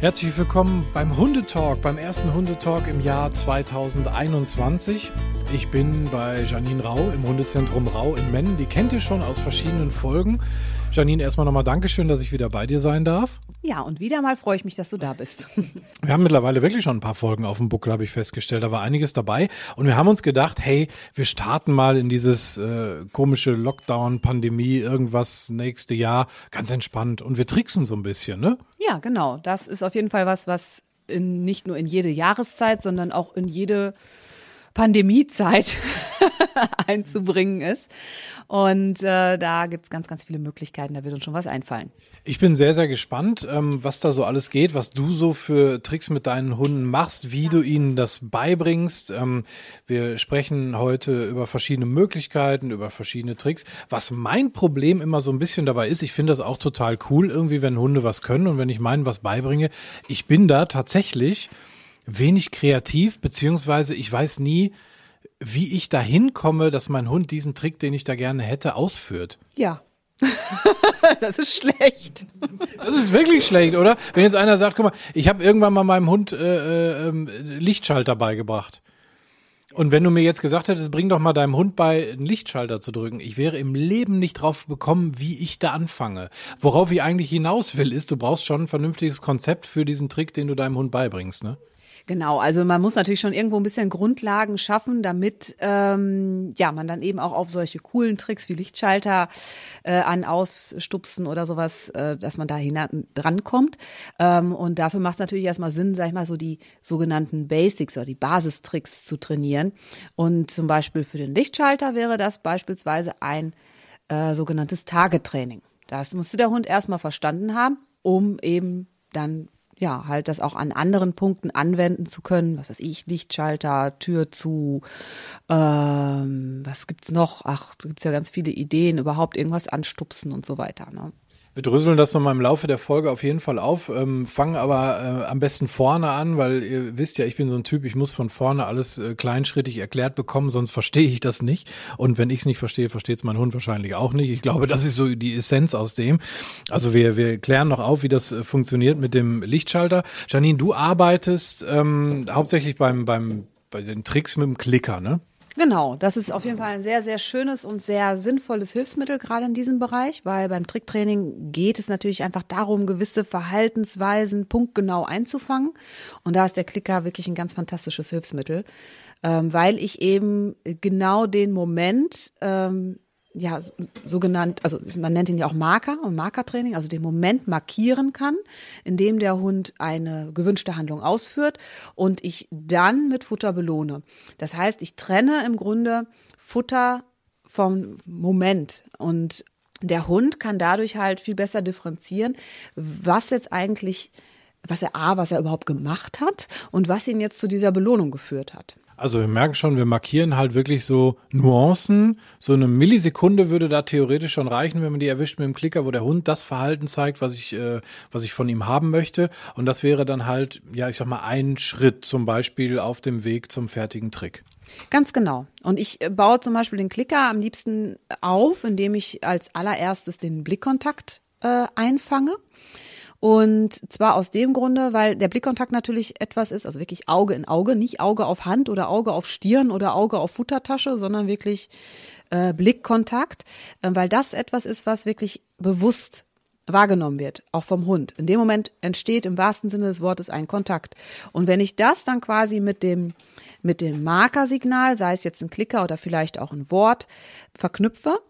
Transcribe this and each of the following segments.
Herzlich willkommen beim Hundetalk, beim ersten Hundetalk im Jahr 2021. Ich bin bei Janine Rau im Hundezentrum Rau in Mennen. Die kennt ihr schon aus verschiedenen Folgen. Janine, erstmal nochmal Dankeschön, dass ich wieder bei dir sein darf. Ja, und wieder mal freue ich mich, dass du da bist. Wir haben mittlerweile wirklich schon ein paar Folgen auf dem Buckel, habe ich festgestellt. Da war einiges dabei. Und wir haben uns gedacht, hey, wir starten mal in dieses äh, komische Lockdown-Pandemie, irgendwas nächste Jahr, ganz entspannt. Und wir tricksen so ein bisschen, ne? Ja, genau. Das ist auf jeden Fall was, was in, nicht nur in jede Jahreszeit, sondern auch in jede Pandemiezeit einzubringen ist. Und äh, da gibt's ganz, ganz viele Möglichkeiten, da wird uns schon was einfallen. Ich bin sehr, sehr gespannt, ähm, was da so alles geht, was du so für Tricks mit deinen Hunden machst, wie du ihnen das beibringst. Ähm, wir sprechen heute über verschiedene Möglichkeiten, über verschiedene Tricks. Was mein Problem immer so ein bisschen dabei ist, ich finde das auch total cool, irgendwie, wenn Hunde was können und wenn ich meinen was beibringe. Ich bin da tatsächlich wenig kreativ, beziehungsweise ich weiß nie, wie ich da hinkomme, dass mein Hund diesen Trick, den ich da gerne hätte, ausführt. Ja. das ist schlecht. Das ist wirklich schlecht, oder? Wenn jetzt einer sagt, guck mal, ich habe irgendwann mal meinem Hund äh, äh, Lichtschalter beigebracht. Und wenn du mir jetzt gesagt hättest, bring doch mal deinem Hund bei, einen Lichtschalter zu drücken, ich wäre im Leben nicht drauf bekommen, wie ich da anfange. Worauf ich eigentlich hinaus will, ist, du brauchst schon ein vernünftiges Konzept für diesen Trick, den du deinem Hund beibringst, ne? Genau, also man muss natürlich schon irgendwo ein bisschen Grundlagen schaffen, damit ähm, ja man dann eben auch auf solche coolen Tricks wie Lichtschalter äh, an ausstupsen oder sowas, äh, dass man da hinan drankommt. Ähm, und dafür macht es natürlich erstmal Sinn, sag ich mal, so die sogenannten Basics oder die Basistricks zu trainieren. Und zum Beispiel für den Lichtschalter wäre das beispielsweise ein äh, sogenanntes Tagetraining. Das musste der Hund erstmal verstanden haben, um eben dann ja, halt das auch an anderen Punkten anwenden zu können. Was weiß ich, Lichtschalter, Tür zu, ähm, was gibt's noch? Ach, da gibt's ja ganz viele Ideen, überhaupt irgendwas anstupsen und so weiter. Ne? Wir dröseln das nochmal im Laufe der Folge auf jeden Fall auf, ähm, fangen aber äh, am besten vorne an, weil ihr wisst ja, ich bin so ein Typ, ich muss von vorne alles äh, kleinschrittig erklärt bekommen, sonst verstehe ich das nicht. Und wenn ich es nicht verstehe, versteht es mein Hund wahrscheinlich auch nicht. Ich glaube, das ist so die Essenz aus dem. Also wir, wir klären noch auf, wie das äh, funktioniert mit dem Lichtschalter. Janine, du arbeitest ähm, hauptsächlich beim, beim, bei den Tricks mit dem Klicker, ne? Genau, das ist auf jeden Fall ein sehr, sehr schönes und sehr sinnvolles Hilfsmittel, gerade in diesem Bereich, weil beim Tricktraining geht es natürlich einfach darum, gewisse Verhaltensweisen punktgenau einzufangen. Und da ist der Klicker wirklich ein ganz fantastisches Hilfsmittel, ähm, weil ich eben genau den Moment ähm, ja, so genannt, also man nennt ihn ja auch Marker und Markertraining, also den Moment markieren kann, in dem der Hund eine gewünschte Handlung ausführt und ich dann mit Futter belohne. Das heißt, ich trenne im Grunde Futter vom Moment und der Hund kann dadurch halt viel besser differenzieren, was jetzt eigentlich, was er A, was er überhaupt gemacht hat und was ihn jetzt zu dieser Belohnung geführt hat. Also wir merken schon, wir markieren halt wirklich so Nuancen. So eine Millisekunde würde da theoretisch schon reichen, wenn man die erwischt mit dem Klicker, wo der Hund das Verhalten zeigt, was ich, äh, was ich von ihm haben möchte. Und das wäre dann halt, ja, ich sag mal, ein Schritt zum Beispiel auf dem Weg zum fertigen Trick. Ganz genau. Und ich äh, baue zum Beispiel den Klicker am liebsten auf, indem ich als allererstes den Blickkontakt äh, einfange. Und zwar aus dem Grunde, weil der Blickkontakt natürlich etwas ist, also wirklich Auge in Auge, nicht Auge auf Hand oder Auge auf Stirn oder Auge auf Futtertasche, sondern wirklich äh, Blickkontakt, äh, weil das etwas ist, was wirklich bewusst wahrgenommen wird, auch vom Hund. In dem Moment entsteht im wahrsten Sinne des Wortes ein Kontakt. Und wenn ich das dann quasi mit dem, mit dem Markersignal, sei es jetzt ein Klicker oder vielleicht auch ein Wort, verknüpfe,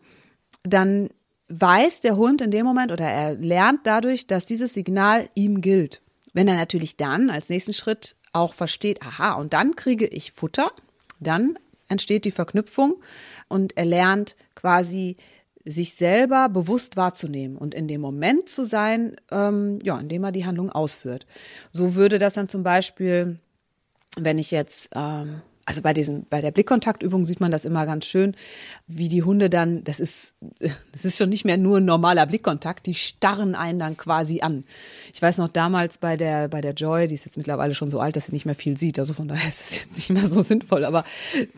dann weiß der Hund in dem Moment oder er lernt dadurch, dass dieses Signal ihm gilt. Wenn er natürlich dann als nächsten Schritt auch versteht, aha, und dann kriege ich Futter, dann entsteht die Verknüpfung und er lernt quasi sich selber bewusst wahrzunehmen und in dem Moment zu sein, ähm, ja, indem er die Handlung ausführt. So würde das dann zum Beispiel, wenn ich jetzt ähm, also bei diesen, bei der Blickkontaktübung sieht man das immer ganz schön, wie die Hunde dann, das ist, das ist schon nicht mehr nur ein normaler Blickkontakt, die starren einen dann quasi an. Ich weiß noch damals bei der, bei der Joy, die ist jetzt mittlerweile schon so alt, dass sie nicht mehr viel sieht, also von daher ist es jetzt nicht mehr so sinnvoll, aber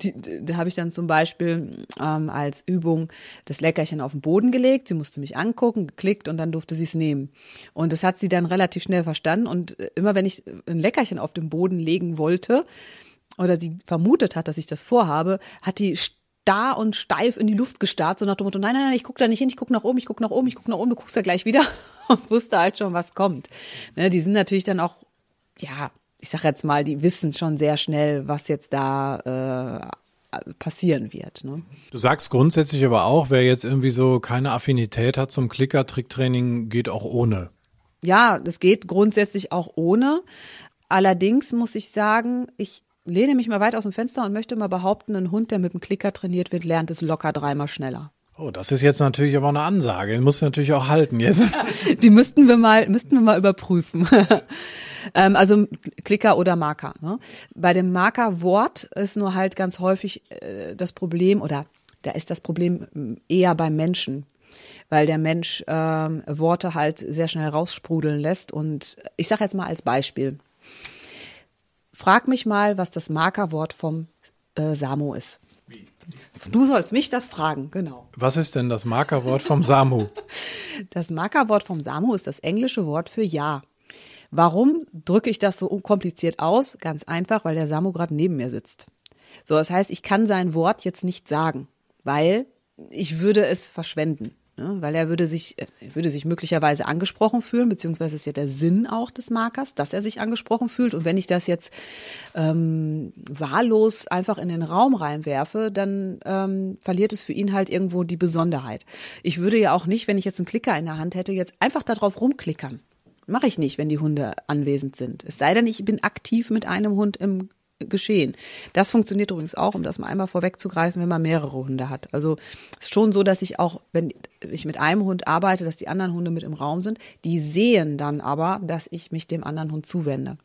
die, da habe ich dann zum Beispiel ähm, als Übung das Leckerchen auf den Boden gelegt, sie musste mich angucken, geklickt und dann durfte sie es nehmen. Und das hat sie dann relativ schnell verstanden und immer wenn ich ein Leckerchen auf den Boden legen wollte, oder sie vermutet hat, dass ich das vorhabe, hat die starr und steif in die Luft gestarrt, so nach dem Motto, nein, nein, nein, ich gucke da nicht hin, ich gucke nach oben, ich gucke nach oben, ich gucke nach oben, du guckst ja gleich wieder und wusste halt schon, was kommt. Ne, die sind natürlich dann auch, ja, ich sag jetzt mal, die wissen schon sehr schnell, was jetzt da äh, passieren wird. Ne? Du sagst grundsätzlich aber auch, wer jetzt irgendwie so keine Affinität hat zum Klicker-Tricktraining, geht auch ohne. Ja, das geht grundsätzlich auch ohne. Allerdings muss ich sagen, ich lehne mich mal weit aus dem Fenster und möchte mal behaupten, ein Hund, der mit dem Klicker trainiert wird, lernt es locker dreimal schneller. Oh, das ist jetzt natürlich aber eine Ansage. Den musst du natürlich auch halten jetzt. Die müssten wir mal, müssten wir mal überprüfen. ähm, also Klicker oder Marker. Ne? Bei dem Markerwort ist nur halt ganz häufig äh, das Problem, oder da ist das Problem eher beim Menschen weil der Mensch ähm, Worte halt sehr schnell raussprudeln lässt. Und ich sage jetzt mal als Beispiel, Frag mich mal, was das Markerwort vom äh, Samu ist. Du sollst mich das fragen, genau. Was ist denn das Markerwort vom Samu? Das Markerwort vom Samu ist das englische Wort für Ja. Warum drücke ich das so unkompliziert aus? Ganz einfach, weil der Samu gerade neben mir sitzt. So, das heißt, ich kann sein Wort jetzt nicht sagen, weil ich würde es verschwenden. Ne? Weil er würde sich, er würde sich möglicherweise angesprochen fühlen, beziehungsweise ist ja der Sinn auch des Markers, dass er sich angesprochen fühlt. Und wenn ich das jetzt ähm, wahllos einfach in den Raum reinwerfe, dann ähm, verliert es für ihn halt irgendwo die Besonderheit. Ich würde ja auch nicht, wenn ich jetzt einen Klicker in der Hand hätte, jetzt einfach darauf rumklickern. Mache ich nicht, wenn die Hunde anwesend sind. Es sei denn, ich bin aktiv mit einem Hund im geschehen. Das funktioniert übrigens auch, um das mal einmal vorwegzugreifen, wenn man mehrere Hunde hat. Also es ist schon so, dass ich auch, wenn ich mit einem Hund arbeite, dass die anderen Hunde mit im Raum sind. Die sehen dann aber, dass ich mich dem anderen Hund zuwende.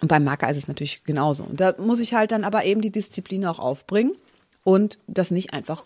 Und beim Marker ist es natürlich genauso. Und da muss ich halt dann aber eben die Disziplin auch aufbringen und das nicht einfach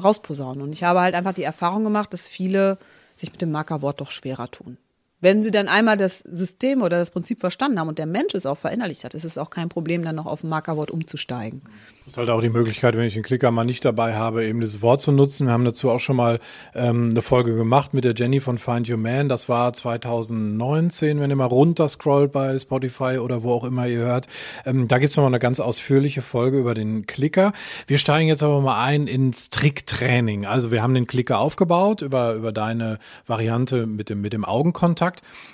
rausposaunen. Und ich habe halt einfach die Erfahrung gemacht, dass viele sich mit dem Markerwort doch schwerer tun. Wenn sie dann einmal das System oder das Prinzip verstanden haben und der Mensch es auch verinnerlicht hat, ist es auch kein Problem, dann noch auf ein Markerwort umzusteigen. Das ist halt auch die Möglichkeit, wenn ich den Klicker mal nicht dabei habe, eben das Wort zu nutzen. Wir haben dazu auch schon mal ähm, eine Folge gemacht mit der Jenny von Find Your Man. Das war 2019, wenn ihr mal runter scrollt bei Spotify oder wo auch immer ihr hört. Ähm, da gibt's noch mal eine ganz ausführliche Folge über den Klicker. Wir steigen jetzt aber mal ein ins Tricktraining. Also wir haben den Klicker aufgebaut über, über deine Variante mit dem, mit dem Augenkontakt.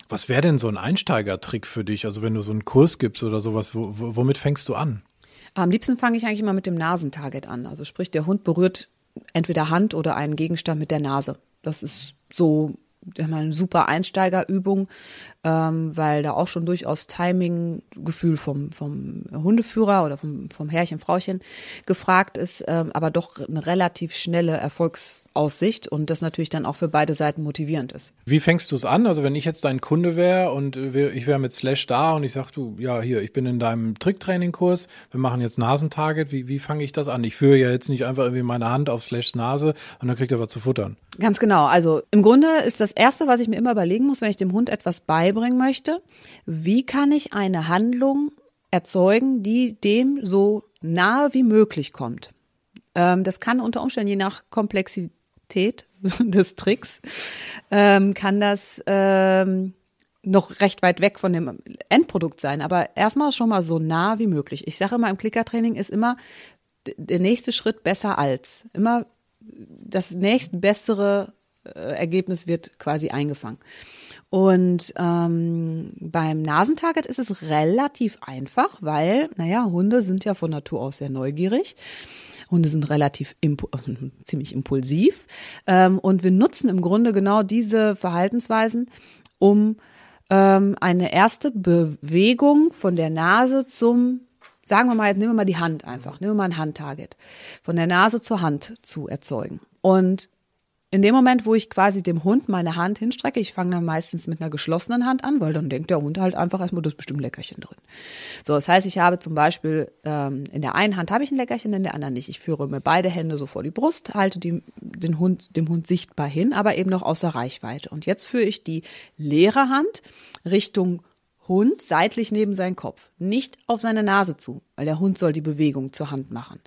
Was wäre denn so ein Einsteigertrick für dich? Also wenn du so einen Kurs gibst oder sowas, wo, womit fängst du an? Am liebsten fange ich eigentlich immer mit dem Nasentarget an. Also sprich, der Hund berührt entweder Hand oder einen Gegenstand mit der Nase. Das ist so eine super Einsteigerübung, ähm, weil da auch schon durchaus Timing-Gefühl vom, vom Hundeführer oder vom, vom Herrchen, Frauchen gefragt ist, ähm, aber doch eine relativ schnelle Erfolgsaussicht und das natürlich dann auch für beide Seiten motivierend ist. Wie fängst du es an? Also wenn ich jetzt dein Kunde wäre und ich wäre mit Slash da und ich sag du, ja hier, ich bin in deinem Tricktraining-Kurs, wir machen jetzt Nasentarget, wie, wie fange ich das an? Ich führe ja jetzt nicht einfach irgendwie meine Hand auf Slashs Nase und dann kriegt er was zu futtern. Ganz genau. Also im Grunde ist das Erste, was ich mir immer überlegen muss, wenn ich dem Hund etwas beibringen möchte, wie kann ich eine Handlung erzeugen, die dem so nahe wie möglich kommt. Ähm, das kann unter Umständen je nach Komplexität des Tricks, ähm, kann das ähm, noch recht weit weg von dem Endprodukt sein, aber erstmal schon mal so nah wie möglich. Ich sage immer, im Klickertraining ist immer der nächste Schritt besser als. Immer das nächste bessere äh, Ergebnis wird quasi eingefangen. Und ähm, beim Nasentarget ist es relativ einfach, weil, naja, Hunde sind ja von Natur aus sehr neugierig. Hunde sind relativ impu ziemlich impulsiv. Ähm, und wir nutzen im Grunde genau diese Verhaltensweisen, um ähm, eine erste Bewegung von der Nase zum, sagen wir mal, jetzt nehmen wir mal die Hand einfach, nehmen wir mal ein Handtarget, von der Nase zur Hand zu erzeugen. Und in dem Moment, wo ich quasi dem Hund meine Hand hinstrecke, ich fange dann meistens mit einer geschlossenen Hand an, weil dann denkt der Hund halt einfach erstmal, das ist bestimmt ein Leckerchen drin. So, das heißt, ich habe zum Beispiel ähm, in der einen Hand habe ich ein Leckerchen, in der anderen nicht. Ich führe mir beide Hände so vor die Brust, halte die, den Hund, dem Hund sichtbar hin, aber eben noch außer Reichweite. Und jetzt führe ich die leere Hand Richtung Hund seitlich neben seinen Kopf, nicht auf seine Nase zu, weil der Hund soll die Bewegung zur Hand machen.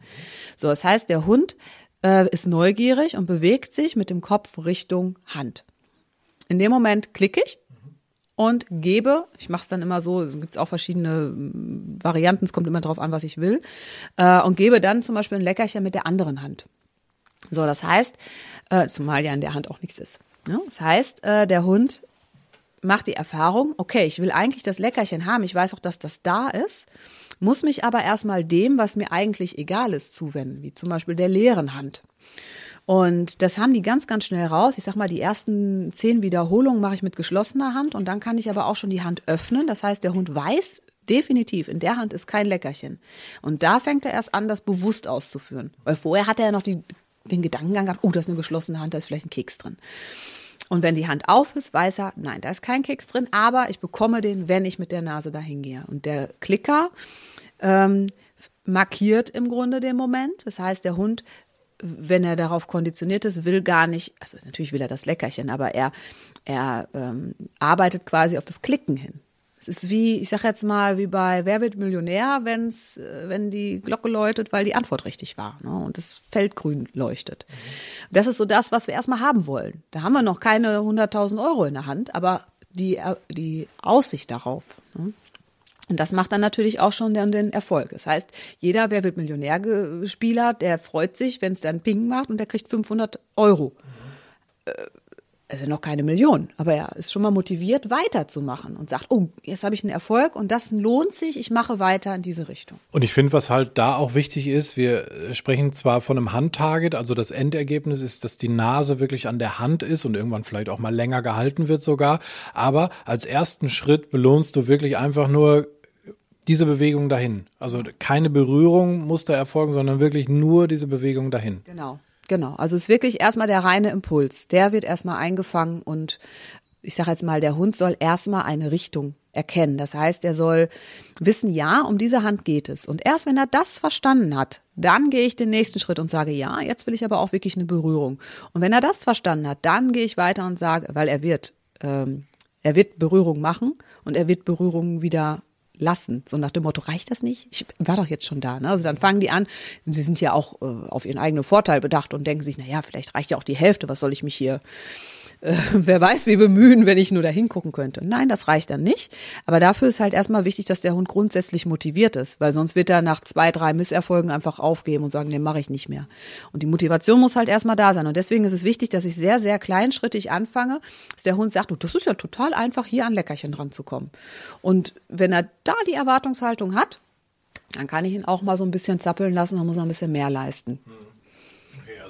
So, das heißt, der Hund äh, ist neugierig und bewegt sich mit dem Kopf Richtung Hand. In dem Moment klicke ich und gebe, ich mache es dann immer so, es gibt auch verschiedene mm, Varianten, es kommt immer darauf an, was ich will, äh, und gebe dann zum Beispiel ein Leckerchen mit der anderen Hand. So, das heißt, äh, zumal ja in der Hand auch nichts ist. Ja, das heißt, äh, der Hund macht die Erfahrung, okay, ich will eigentlich das Leckerchen haben, ich weiß auch, dass das da ist muss mich aber erstmal dem, was mir eigentlich egal ist, zuwenden, wie zum Beispiel der leeren Hand. Und das haben die ganz, ganz schnell raus. Ich sag mal, die ersten zehn Wiederholungen mache ich mit geschlossener Hand und dann kann ich aber auch schon die Hand öffnen. Das heißt, der Hund weiß definitiv, in der Hand ist kein Leckerchen. Und da fängt er erst an, das bewusst auszuführen. Weil vorher hat er ja noch die, den Gedankengang gehabt, oh, das ist eine geschlossene Hand, da ist vielleicht ein Keks drin. Und wenn die Hand auf ist, weiß er, nein, da ist kein Keks drin, aber ich bekomme den, wenn ich mit der Nase dahin gehe. Und der Klicker ähm, markiert im Grunde den Moment. Das heißt, der Hund, wenn er darauf konditioniert ist, will gar nicht, also natürlich will er das Leckerchen, aber er, er ähm, arbeitet quasi auf das Klicken hin. Es ist wie, ich sage jetzt mal, wie bei Wer wird Millionär, wenn's, äh, wenn die Glocke läutet, weil die Antwort richtig war ne? und das Feld grün leuchtet. Mhm. Das ist so das, was wir erstmal haben wollen. Da haben wir noch keine 100.000 Euro in der Hand, aber die, äh, die Aussicht darauf. Ne? Und das macht dann natürlich auch schon den, Erfolg. Das heißt, jeder Wer wird Millionär-Spieler, der freut sich, wenn es dann Ping macht und der kriegt 500 Euro. Mhm. Also noch keine Million, aber er ist schon mal motiviert, weiterzumachen und sagt, oh, jetzt habe ich einen Erfolg und das lohnt sich, ich mache weiter in diese Richtung. Und ich finde, was halt da auch wichtig ist, wir sprechen zwar von einem Handtarget, also das Endergebnis ist, dass die Nase wirklich an der Hand ist und irgendwann vielleicht auch mal länger gehalten wird sogar, aber als ersten Schritt belohnst du wirklich einfach nur diese Bewegung dahin. Also keine Berührung muss da erfolgen, sondern wirklich nur diese Bewegung dahin. Genau, genau. Also es ist wirklich erstmal der reine Impuls. Der wird erstmal eingefangen und ich sage jetzt mal, der Hund soll erstmal eine Richtung erkennen. Das heißt, er soll wissen, ja, um diese Hand geht es. Und erst wenn er das verstanden hat, dann gehe ich den nächsten Schritt und sage, ja, jetzt will ich aber auch wirklich eine Berührung. Und wenn er das verstanden hat, dann gehe ich weiter und sage, weil er wird, ähm, er wird Berührung machen und er wird Berührung wieder lassen. So nach dem Motto, reicht das nicht? Ich war doch jetzt schon da. Ne? Also dann fangen die an, sie sind ja auch äh, auf ihren eigenen Vorteil bedacht und denken sich, na ja, vielleicht reicht ja auch die Hälfte, was soll ich mich hier äh, wer weiß, wie bemühen, wenn ich nur da hingucken könnte. Nein, das reicht dann nicht. Aber dafür ist halt erstmal wichtig, dass der Hund grundsätzlich motiviert ist, weil sonst wird er nach zwei, drei Misserfolgen einfach aufgeben und sagen, nee, mache ich nicht mehr. Und die Motivation muss halt erstmal da sein. Und deswegen ist es wichtig, dass ich sehr, sehr kleinschrittig anfange, dass der Hund sagt, oh, das ist ja total einfach, hier an Leckerchen ranzukommen. Und wenn er da die Erwartungshaltung hat, dann kann ich ihn auch mal so ein bisschen zappeln lassen und muss noch ein bisschen mehr leisten. Mhm.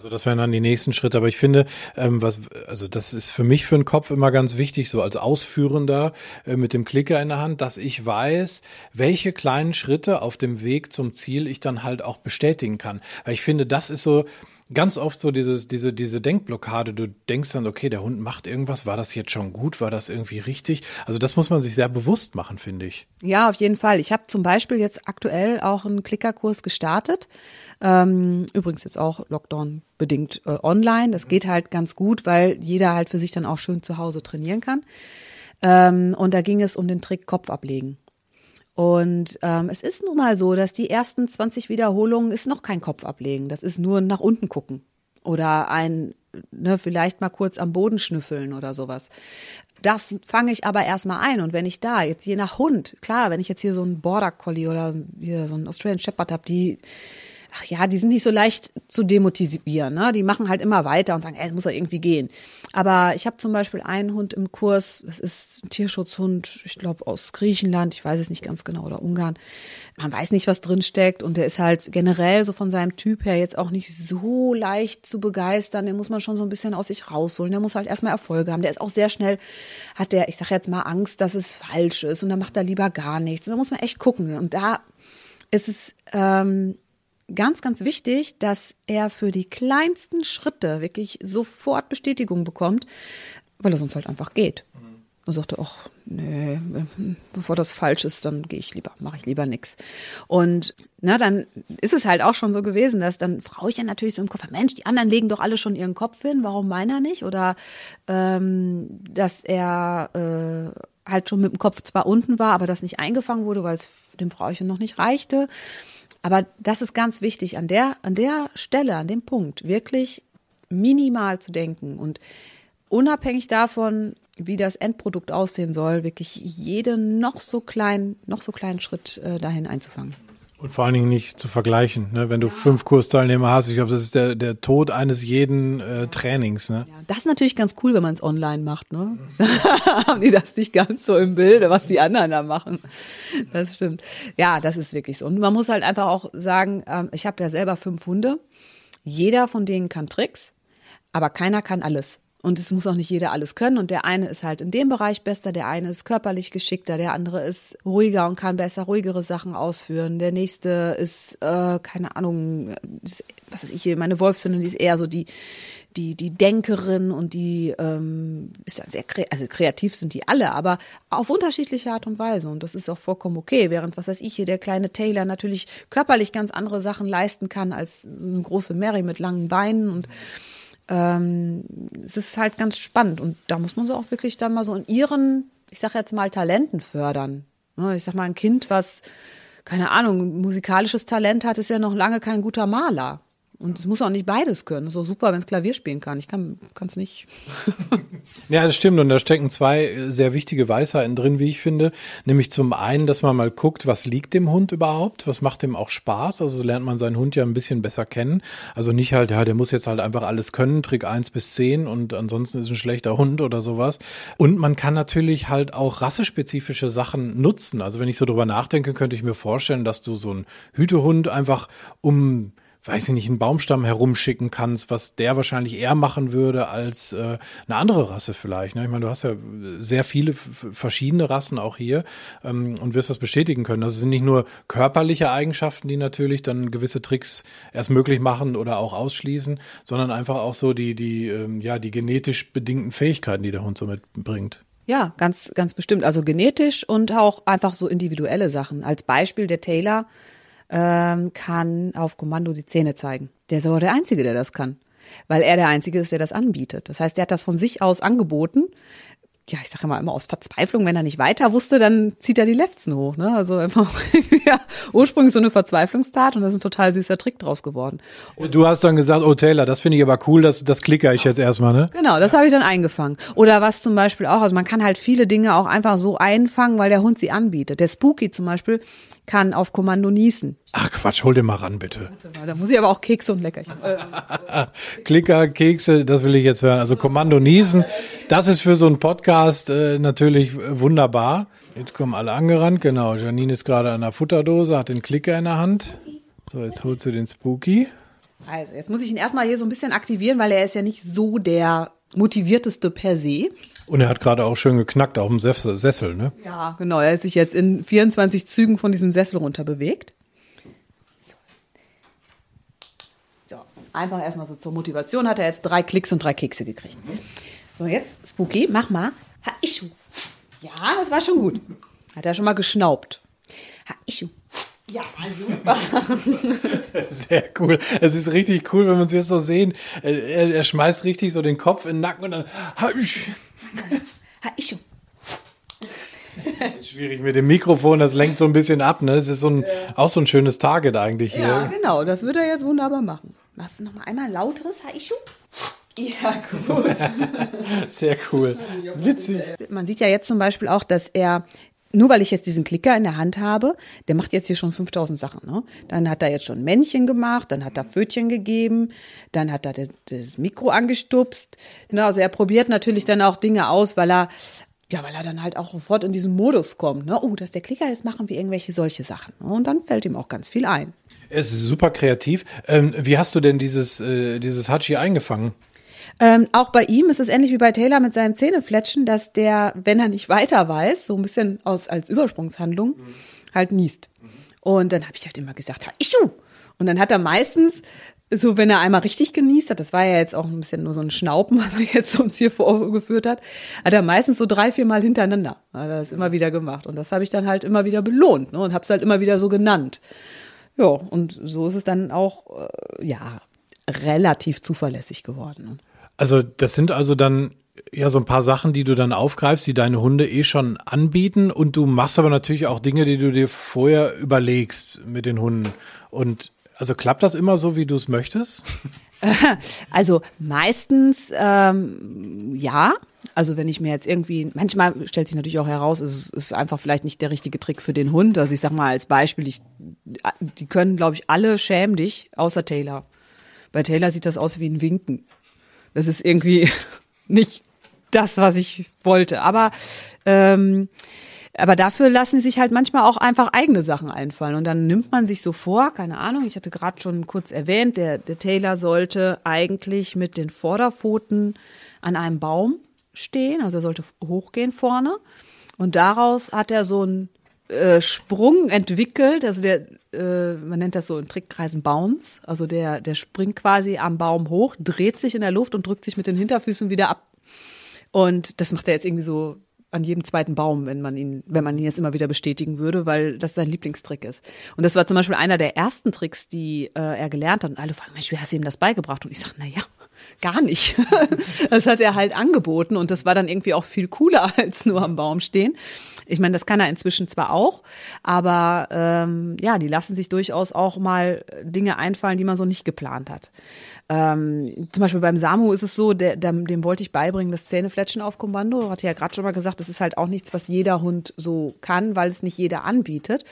Also das wären dann die nächsten Schritte. Aber ich finde, ähm, was, also das ist für mich für den Kopf immer ganz wichtig, so als Ausführender äh, mit dem Klicker in der Hand, dass ich weiß, welche kleinen Schritte auf dem Weg zum Ziel ich dann halt auch bestätigen kann. Weil ich finde, das ist so, ganz oft so dieses, diese, diese Denkblockade. Du denkst dann, okay, der Hund macht irgendwas. War das jetzt schon gut? War das irgendwie richtig? Also das muss man sich sehr bewusst machen, finde ich. Ja, auf jeden Fall. Ich habe zum Beispiel jetzt aktuell auch einen Klickerkurs gestartet. Ähm, übrigens jetzt auch Lockdown bedingt äh, online. Das geht halt ganz gut, weil jeder halt für sich dann auch schön zu Hause trainieren kann. Ähm, und da ging es um den Trick Kopf ablegen. Und ähm, es ist nun mal so, dass die ersten 20 Wiederholungen ist noch kein Kopf ablegen. Das ist nur nach unten gucken oder ein ne, vielleicht mal kurz am Boden schnüffeln oder sowas. Das fange ich aber erstmal ein. Und wenn ich da jetzt je nach Hund, klar, wenn ich jetzt hier so einen Border Collie oder hier so einen Australian Shepherd habe, die ach ja, die sind nicht so leicht zu demotivieren. Ne? Die machen halt immer weiter und sagen, ey, es muss doch irgendwie gehen. Aber ich habe zum Beispiel einen Hund im Kurs, das ist ein Tierschutzhund, ich glaube aus Griechenland, ich weiß es nicht ganz genau, oder Ungarn. Man weiß nicht, was drin steckt und der ist halt generell so von seinem Typ her jetzt auch nicht so leicht zu begeistern. Den muss man schon so ein bisschen aus sich rausholen. Der muss halt erstmal Erfolge haben. Der ist auch sehr schnell, hat der, ich sage jetzt mal, Angst, dass es falsch ist und dann macht er lieber gar nichts. Da muss man echt gucken. Und da ist es ähm, ganz, ganz wichtig, dass er für die kleinsten Schritte wirklich sofort Bestätigung bekommt, weil er sonst halt einfach geht. Und sagte, ach, nee, bevor das falsch ist, dann gehe ich lieber, mache ich lieber nix. Und na, dann ist es halt auch schon so gewesen, dass dann Frau ich ja natürlich so im Kopf, Mensch, die anderen legen doch alle schon ihren Kopf hin, warum meiner nicht? Oder ähm, dass er äh, halt schon mit dem Kopf zwar unten war, aber das nicht eingefangen wurde, weil es dem Frauchen noch nicht reichte. Aber das ist ganz wichtig, an der, an der Stelle, an dem Punkt, wirklich minimal zu denken und unabhängig davon, wie das Endprodukt aussehen soll, wirklich jeden noch so kleinen, noch so kleinen Schritt äh, dahin einzufangen. Und vor allen Dingen nicht zu vergleichen, ne? wenn du ja. fünf Kursteilnehmer hast. Ich glaube, das ist der, der Tod eines jeden äh, Trainings. Ne? Ja, das ist natürlich ganz cool, wenn man es online macht. Ne? haben die das nicht ganz so im Bilde, was die anderen da machen. Das stimmt. Ja, das ist wirklich so. Und man muss halt einfach auch sagen, ähm, ich habe ja selber fünf Hunde. Jeder von denen kann Tricks, aber keiner kann alles. Und es muss auch nicht jeder alles können. Und der eine ist halt in dem Bereich besser, der eine ist körperlich geschickter, der andere ist ruhiger und kann besser ruhigere Sachen ausführen. Der nächste ist, äh, keine Ahnung, was weiß ich hier, meine Wolfshündin, die ist eher so die, die, die Denkerin und die ähm, ist dann sehr also kreativ sind die alle, aber auf unterschiedliche Art und Weise. Und das ist auch vollkommen okay. Während, was weiß ich, hier der kleine Taylor natürlich körperlich ganz andere Sachen leisten kann als eine große Mary mit langen Beinen und ähm, es ist halt ganz spannend und da muss man so auch wirklich dann mal so in ihren, ich sag jetzt mal, Talenten fördern. Ne, ich sag mal, ein Kind, was, keine Ahnung, musikalisches Talent hat, ist ja noch lange kein guter Maler. Und es muss auch nicht beides können. So super, wenn es Klavier spielen kann. Ich kann es nicht. ja, das stimmt. Und da stecken zwei äh, sehr wichtige Weisheiten drin, wie ich finde. Nämlich zum einen, dass man mal guckt, was liegt dem Hund überhaupt? Was macht dem auch Spaß? Also so lernt man seinen Hund ja ein bisschen besser kennen. Also nicht halt, ja, der muss jetzt halt einfach alles können, Trick eins bis zehn und ansonsten ist ein schlechter Hund oder sowas. Und man kann natürlich halt auch rassespezifische Sachen nutzen. Also wenn ich so drüber nachdenke, könnte ich mir vorstellen, dass du so einen Hütehund einfach um weiß ich nicht, einen Baumstamm herumschicken kannst, was der wahrscheinlich eher machen würde als äh, eine andere Rasse vielleicht. Ne? Ich meine, du hast ja sehr viele verschiedene Rassen auch hier ähm, und wirst das bestätigen können. Das sind nicht nur körperliche Eigenschaften, die natürlich dann gewisse Tricks erst möglich machen oder auch ausschließen, sondern einfach auch so die, die, ähm, ja, die genetisch bedingten Fähigkeiten, die der Hund so mitbringt. Ja, ganz, ganz bestimmt. Also genetisch und auch einfach so individuelle Sachen. Als Beispiel der Taylor ähm, kann auf Kommando die Zähne zeigen. Der ist aber der Einzige, der das kann. Weil er der Einzige ist, der das anbietet. Das heißt, er hat das von sich aus angeboten ja, ich sage immer, immer aus Verzweiflung, wenn er nicht weiter wusste, dann zieht er die Lefzen hoch. Ne? Also einfach ja, ursprünglich so eine Verzweiflungstat und da ist ein total süßer Trick draus geworden. Und du hast dann gesagt, oh Taylor, das finde ich aber cool, das, das klicke ich jetzt erstmal, ne? Genau, das habe ich dann eingefangen. Oder was zum Beispiel auch, also man kann halt viele Dinge auch einfach so einfangen, weil der Hund sie anbietet. Der Spooky zum Beispiel kann auf Kommando niesen. Ach Quatsch, hol dir mal ran, bitte. Da muss ich aber auch Kekse und Leckerchen. Klicker, Kekse, das will ich jetzt hören. Also Kommando niesen, das ist für so einen Podcast äh, natürlich wunderbar. Jetzt kommen alle angerannt, genau. Janine ist gerade an der Futterdose, hat den Klicker in der Hand. So, jetzt holst du den Spooky. Also, jetzt muss ich ihn erstmal hier so ein bisschen aktivieren, weil er ist ja nicht so der motivierteste per se. Und er hat gerade auch schön geknackt auf dem Sessel, ne? Ja, genau. Er ist sich jetzt in 24 Zügen von diesem Sessel runter bewegt. So, einfach erstmal so zur Motivation hat er jetzt drei Klicks und drei Kekse gekriegt. So, jetzt, Spooky, mach mal. Ha, Ischu. Ja, das war schon gut. Hat er schon mal geschnaubt. Ha, Ischu. Ja, super. Sehr cool. Es ist richtig cool, wenn wir uns jetzt so sehen. Er, er, schmeißt richtig so den Kopf in den Nacken und dann. Ha, ich. Ha, ich. Schwierig mit dem Mikrofon, das lenkt so ein bisschen ab, ne? Das ist so ein, auch so ein schönes Target eigentlich hier. Ja, genau, das würde er jetzt wunderbar machen. Machst du nochmal einmal lauteres Ha, ich. Ja, gut. Sehr cool. Witzig. Man sieht ja jetzt zum Beispiel auch, dass er nur weil ich jetzt diesen Klicker in der Hand habe, der macht jetzt hier schon 5000 Sachen. Ne? Dann hat er jetzt schon Männchen gemacht, dann hat er Pfötchen gegeben, dann hat er das, Mikro angestupst. Ne? Also er probiert natürlich dann auch Dinge aus, weil er ja, weil er dann halt auch sofort in diesen Modus kommt. Ne? Oh, dass der Klicker ist, machen wir irgendwelche solche Sachen. Ne? Und dann fällt ihm auch ganz viel ein. Er ist super kreativ. Ähm, wie hast du denn dieses, äh, dieses Hachi eingefangen? Ähm, auch bei ihm ist es ähnlich wie bei Taylor mit seinem Zähnefletschen, dass der, wenn er nicht weiter weiß, so ein bisschen aus, als Übersprungshandlung, mhm. halt niest. Und dann habe ich halt immer gesagt, ha, ich Und dann hat er meistens, so wenn er einmal richtig genießt hat, das war ja jetzt auch ein bisschen nur so ein Schnaupen, was er jetzt uns hier vorgeführt hat, hat er meistens so drei, vier Mal hintereinander, hat er das immer wieder gemacht. Und das habe ich dann halt immer wieder belohnt ne, und habe es halt immer wieder so genannt. Ja, und so ist es dann auch, äh, ja, relativ zuverlässig geworden. Also das sind also dann ja so ein paar Sachen, die du dann aufgreifst, die deine Hunde eh schon anbieten und du machst aber natürlich auch Dinge, die du dir vorher überlegst mit den Hunden. Und also klappt das immer so, wie du es möchtest? Also meistens ähm, ja. Also wenn ich mir jetzt irgendwie, manchmal stellt sich natürlich auch heraus, es ist einfach vielleicht nicht der richtige Trick für den Hund. Also ich sag mal als Beispiel, ich, die können, glaube ich, alle schämen dich, außer Taylor. Bei Taylor sieht das aus wie ein Winken. Das ist irgendwie nicht das, was ich wollte. Aber ähm, aber dafür lassen sich halt manchmal auch einfach eigene Sachen einfallen. Und dann nimmt man sich so vor, keine Ahnung, ich hatte gerade schon kurz erwähnt, der, der Taylor sollte eigentlich mit den Vorderpfoten an einem Baum stehen, also er sollte hochgehen vorne. Und daraus hat er so einen äh, Sprung entwickelt, also der, äh, man nennt das so in Trickkreisen Bounce, also der, der springt quasi am Baum hoch, dreht sich in der Luft und drückt sich mit den Hinterfüßen wieder ab. Und das macht er jetzt irgendwie so an jedem zweiten Baum, wenn man ihn, wenn man ihn jetzt immer wieder bestätigen würde, weil das sein Lieblingstrick ist. Und das war zum Beispiel einer der ersten Tricks, die äh, er gelernt hat. Und alle fragen, Mensch, wie hast du ihm das beigebracht? Und ich sage, na ja, gar nicht. das hat er halt angeboten und das war dann irgendwie auch viel cooler als nur am Baum stehen. Ich meine, das kann er inzwischen zwar auch, aber ähm, ja, die lassen sich durchaus auch mal Dinge einfallen, die man so nicht geplant hat. Ähm, zum Beispiel beim Samu ist es so, der, dem, dem wollte ich beibringen, das Zähnefletschen auf Kommando. Hatte ja gerade schon mal gesagt, das ist halt auch nichts, was jeder Hund so kann, weil es nicht jeder anbietet.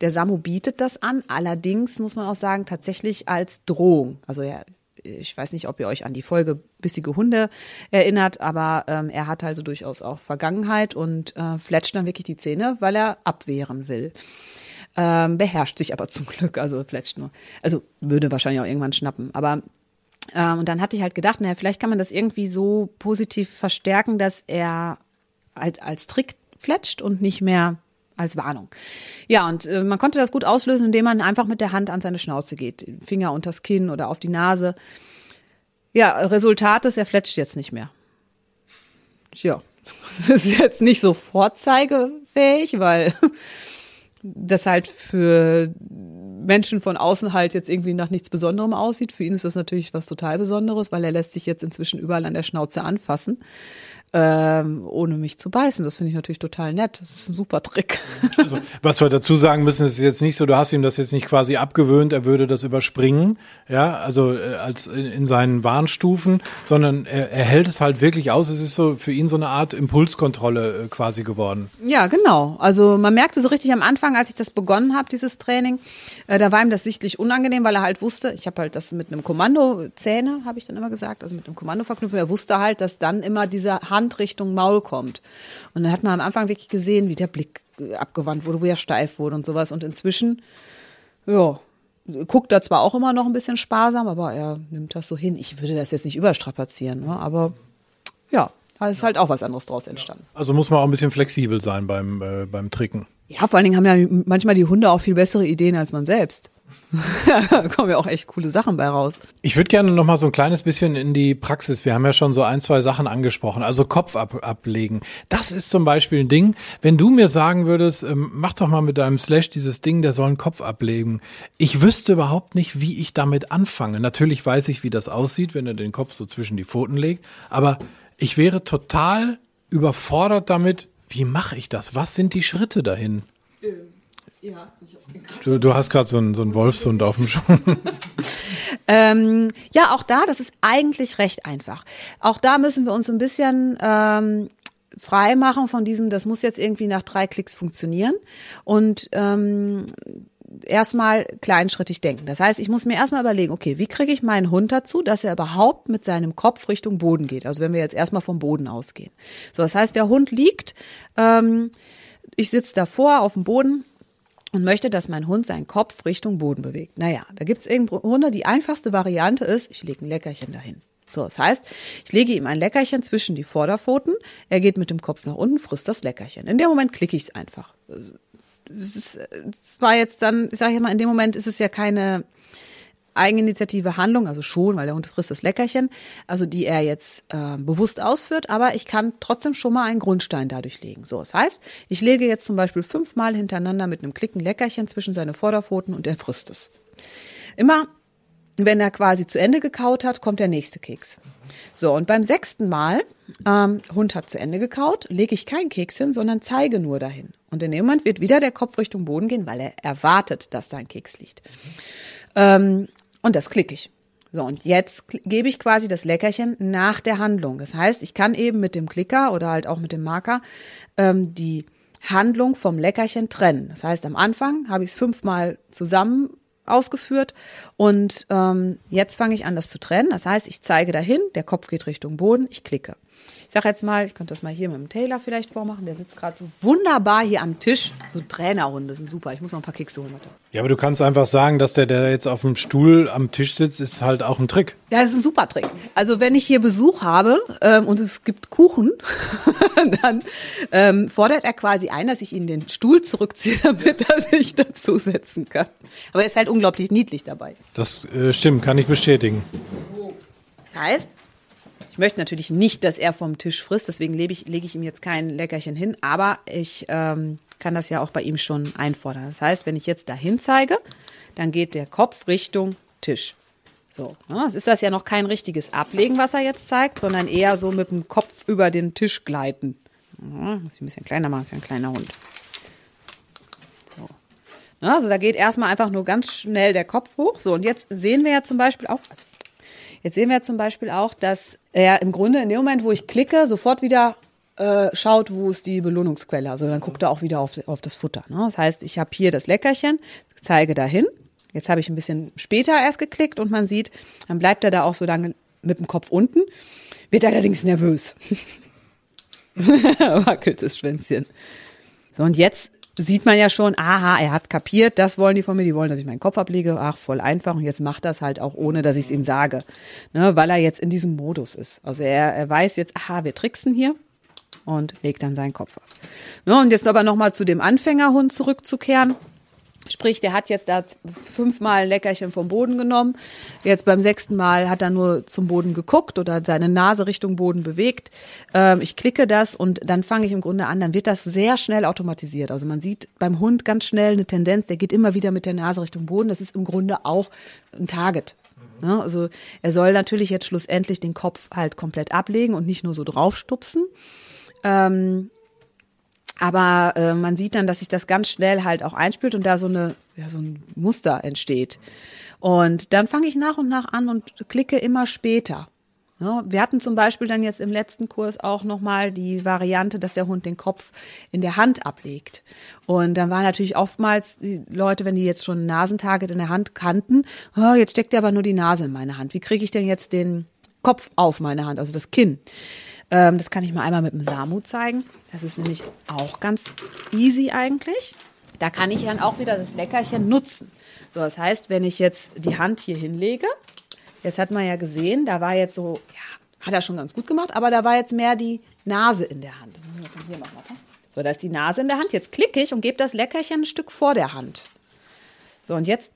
Der Samu bietet das an, allerdings muss man auch sagen, tatsächlich als Drohung. Also er ich weiß nicht, ob ihr euch an die Folge Bissige Hunde erinnert, aber ähm, er hat also durchaus auch Vergangenheit und äh, fletscht dann wirklich die Zähne, weil er abwehren will. Ähm, beherrscht sich aber zum Glück, also fletscht nur. Also würde wahrscheinlich auch irgendwann schnappen. Aber ähm, und dann hatte ich halt gedacht, naja, vielleicht kann man das irgendwie so positiv verstärken, dass er halt als Trick fletscht und nicht mehr als Warnung. Ja, und äh, man konnte das gut auslösen, indem man einfach mit der Hand an seine Schnauze geht, Finger unters Kinn oder auf die Nase. Ja, Resultat ist, er fletscht jetzt nicht mehr. Tja, das ist jetzt nicht so vorzeigefähig, weil das halt für Menschen von außen halt jetzt irgendwie nach nichts Besonderem aussieht. Für ihn ist das natürlich was total Besonderes, weil er lässt sich jetzt inzwischen überall an der Schnauze anfassen ähm, ohne mich zu beißen. Das finde ich natürlich total nett. Das ist ein super Trick. Also, was wir dazu sagen müssen, ist jetzt nicht so, du hast ihm das jetzt nicht quasi abgewöhnt, er würde das überspringen, ja, also äh, als in, in, seinen Warnstufen, sondern er, er, hält es halt wirklich aus. Es ist so für ihn so eine Art Impulskontrolle äh, quasi geworden. Ja, genau. Also man merkte so richtig am Anfang, als ich das begonnen habe, dieses Training, äh, da war ihm das sichtlich unangenehm, weil er halt wusste, ich habe halt das mit einem Kommando Zähne, habe ich dann immer gesagt, also mit einem Kommando verknüpfen. Er wusste halt, dass dann immer dieser Hand Richtung Maul kommt. Und dann hat man am Anfang wirklich gesehen, wie der Blick abgewandt wurde, wo er steif wurde und sowas. Und inzwischen, ja, guckt er zwar auch immer noch ein bisschen sparsam, aber er nimmt das so hin. Ich würde das jetzt nicht überstrapazieren, ne? aber ja, da ist halt auch was anderes draus entstanden. Also muss man auch ein bisschen flexibel sein beim, äh, beim Tricken. Ja, vor allen Dingen haben ja manchmal die Hunde auch viel bessere Ideen als man selbst. Da kommen ja auch echt coole Sachen bei raus. Ich würde gerne noch mal so ein kleines bisschen in die Praxis. Wir haben ja schon so ein, zwei Sachen angesprochen. Also Kopf ab, ablegen. Das ist zum Beispiel ein Ding. Wenn du mir sagen würdest, ähm, mach doch mal mit deinem Slash dieses Ding, der soll einen Kopf ablegen. Ich wüsste überhaupt nicht, wie ich damit anfange. Natürlich weiß ich, wie das aussieht, wenn er den Kopf so zwischen die Pfoten legt. Aber ich wäre total überfordert damit. Wie mache ich das? Was sind die Schritte dahin? Ähm Ja, du, du hast gerade so einen, so einen Wolfshund auf dem Schuh. ähm, ja, auch da, das ist eigentlich recht einfach. Auch da müssen wir uns ein bisschen ähm, frei machen von diesem, das muss jetzt irgendwie nach drei Klicks funktionieren. Und ähm, erstmal kleinschrittig denken. Das heißt, ich muss mir erstmal überlegen, okay, wie kriege ich meinen Hund dazu, dass er überhaupt mit seinem Kopf Richtung Boden geht? Also wenn wir jetzt erstmal vom Boden ausgehen. So, das heißt, der Hund liegt, ähm, ich sitze davor auf dem Boden und möchte, dass mein Hund seinen Kopf Richtung Boden bewegt. Naja, da gibt es im Grunde die einfachste Variante ist, ich lege ein Leckerchen dahin. So, das heißt, ich lege ihm ein Leckerchen zwischen die Vorderpfoten, er geht mit dem Kopf nach unten, frisst das Leckerchen. In dem Moment klicke ich es einfach es, war jetzt dann, ich sage mal, in dem Moment ist es ja keine Eigeninitiative Handlung, also schon, weil der Hund frisst das Leckerchen, also die er jetzt äh, bewusst ausführt, aber ich kann trotzdem schon mal einen Grundstein dadurch legen. So, das heißt, ich lege jetzt zum Beispiel fünfmal hintereinander mit einem Klicken Leckerchen zwischen seine Vorderpfoten und er frisst es. Immer, wenn er quasi zu Ende gekaut hat, kommt der nächste Keks. So, und beim sechsten Mal, ähm, Hund hat zu Ende gekaut, lege ich keinen Keks hin, sondern zeige nur dahin. Und in dem Moment wird wieder der Kopf Richtung Boden gehen, weil er erwartet, dass da ein Keks liegt. Ähm, und das klicke ich. So, und jetzt gebe ich quasi das Leckerchen nach der Handlung. Das heißt, ich kann eben mit dem Klicker oder halt auch mit dem Marker ähm, die Handlung vom Leckerchen trennen. Das heißt, am Anfang habe ich es fünfmal zusammen ausgeführt und ähm, jetzt fange ich an, das zu trennen. Das heißt, ich zeige dahin, der Kopf geht Richtung Boden, ich klicke. Ich sage jetzt mal, ich könnte das mal hier mit dem Taylor vielleicht vormachen. Der sitzt gerade so wunderbar hier am Tisch. So Trainerrunde sind super. Ich muss noch ein paar Kekse holen. Warte. Ja, aber du kannst einfach sagen, dass der, der jetzt auf dem Stuhl am Tisch sitzt, ist halt auch ein Trick. Ja, das ist ein super Trick. Also wenn ich hier Besuch habe ähm, und es gibt Kuchen, dann ähm, fordert er quasi ein, dass ich ihn den Stuhl zurückziehe, damit er sich dazusetzen kann. Aber er ist halt unglaublich niedlich dabei. Das äh, stimmt, kann ich bestätigen. So. Das heißt, ich möchte natürlich nicht, dass er vom Tisch frisst, deswegen lege ich, lege ich ihm jetzt kein Leckerchen hin, aber ich ähm, kann das ja auch bei ihm schon einfordern. Das heißt, wenn ich jetzt dahin zeige, dann geht der Kopf Richtung Tisch. So, ne? es ist das ja noch kein richtiges Ablegen, was er jetzt zeigt, sondern eher so mit dem Kopf über den Tisch gleiten. Ja, muss ich ein bisschen kleiner machen, ist ja ein kleiner Hund. So. Ne? Also da geht erstmal einfach nur ganz schnell der Kopf hoch. So, und jetzt sehen wir ja zum Beispiel auch, also Jetzt sehen wir zum Beispiel auch, dass er im Grunde in dem Moment, wo ich klicke, sofort wieder äh, schaut, wo ist die Belohnungsquelle. Also dann guckt er auch wieder auf, auf das Futter. Ne? Das heißt, ich habe hier das Leckerchen, zeige dahin. Jetzt habe ich ein bisschen später erst geklickt und man sieht, dann bleibt er da auch so lange mit dem Kopf unten, wird allerdings nervös. Wackelt das Schwänzchen. So, und jetzt sieht man ja schon, aha, er hat kapiert, das wollen die von mir, die wollen, dass ich meinen Kopf ablege. Ach, voll einfach. Und jetzt macht das halt auch, ohne dass ich es ihm sage. Ne, weil er jetzt in diesem Modus ist. Also er, er weiß jetzt, aha, wir tricksen hier und legt dann seinen Kopf ab. Ne, und jetzt aber nochmal zu dem Anfängerhund zurückzukehren. Sprich, der hat jetzt da fünfmal ein Leckerchen vom Boden genommen. Jetzt beim sechsten Mal hat er nur zum Boden geguckt oder seine Nase Richtung Boden bewegt. Ähm, ich klicke das und dann fange ich im Grunde an. Dann wird das sehr schnell automatisiert. Also man sieht beim Hund ganz schnell eine Tendenz. Der geht immer wieder mit der Nase Richtung Boden. Das ist im Grunde auch ein Target. Ne? Also er soll natürlich jetzt schlussendlich den Kopf halt komplett ablegen und nicht nur so draufstupsen. Ähm, aber äh, man sieht dann, dass sich das ganz schnell halt auch einspielt und da so eine ja, so ein Muster entsteht. Und dann fange ich nach und nach an und klicke immer später. Ja, wir hatten zum Beispiel dann jetzt im letzten Kurs auch nochmal die Variante, dass der Hund den Kopf in der Hand ablegt. Und dann war natürlich oftmals die Leute, wenn die jetzt schon Nasentarget in der Hand kannten, oh, jetzt steckt er aber nur die Nase in meine Hand. Wie kriege ich denn jetzt den Kopf auf meine Hand, also das Kinn? Ähm, das kann ich mal einmal mit dem Samu zeigen. Das ist nämlich auch ganz easy eigentlich. Da kann ich dann auch wieder das Leckerchen nutzen. So, das heißt, wenn ich jetzt die Hand hier hinlege, jetzt hat man ja gesehen, da war jetzt so, ja, hat er schon ganz gut gemacht, aber da war jetzt mehr die Nase in der Hand. So, da ist die Nase in der Hand. Jetzt klicke ich und gebe das Leckerchen ein Stück vor der Hand. So, und jetzt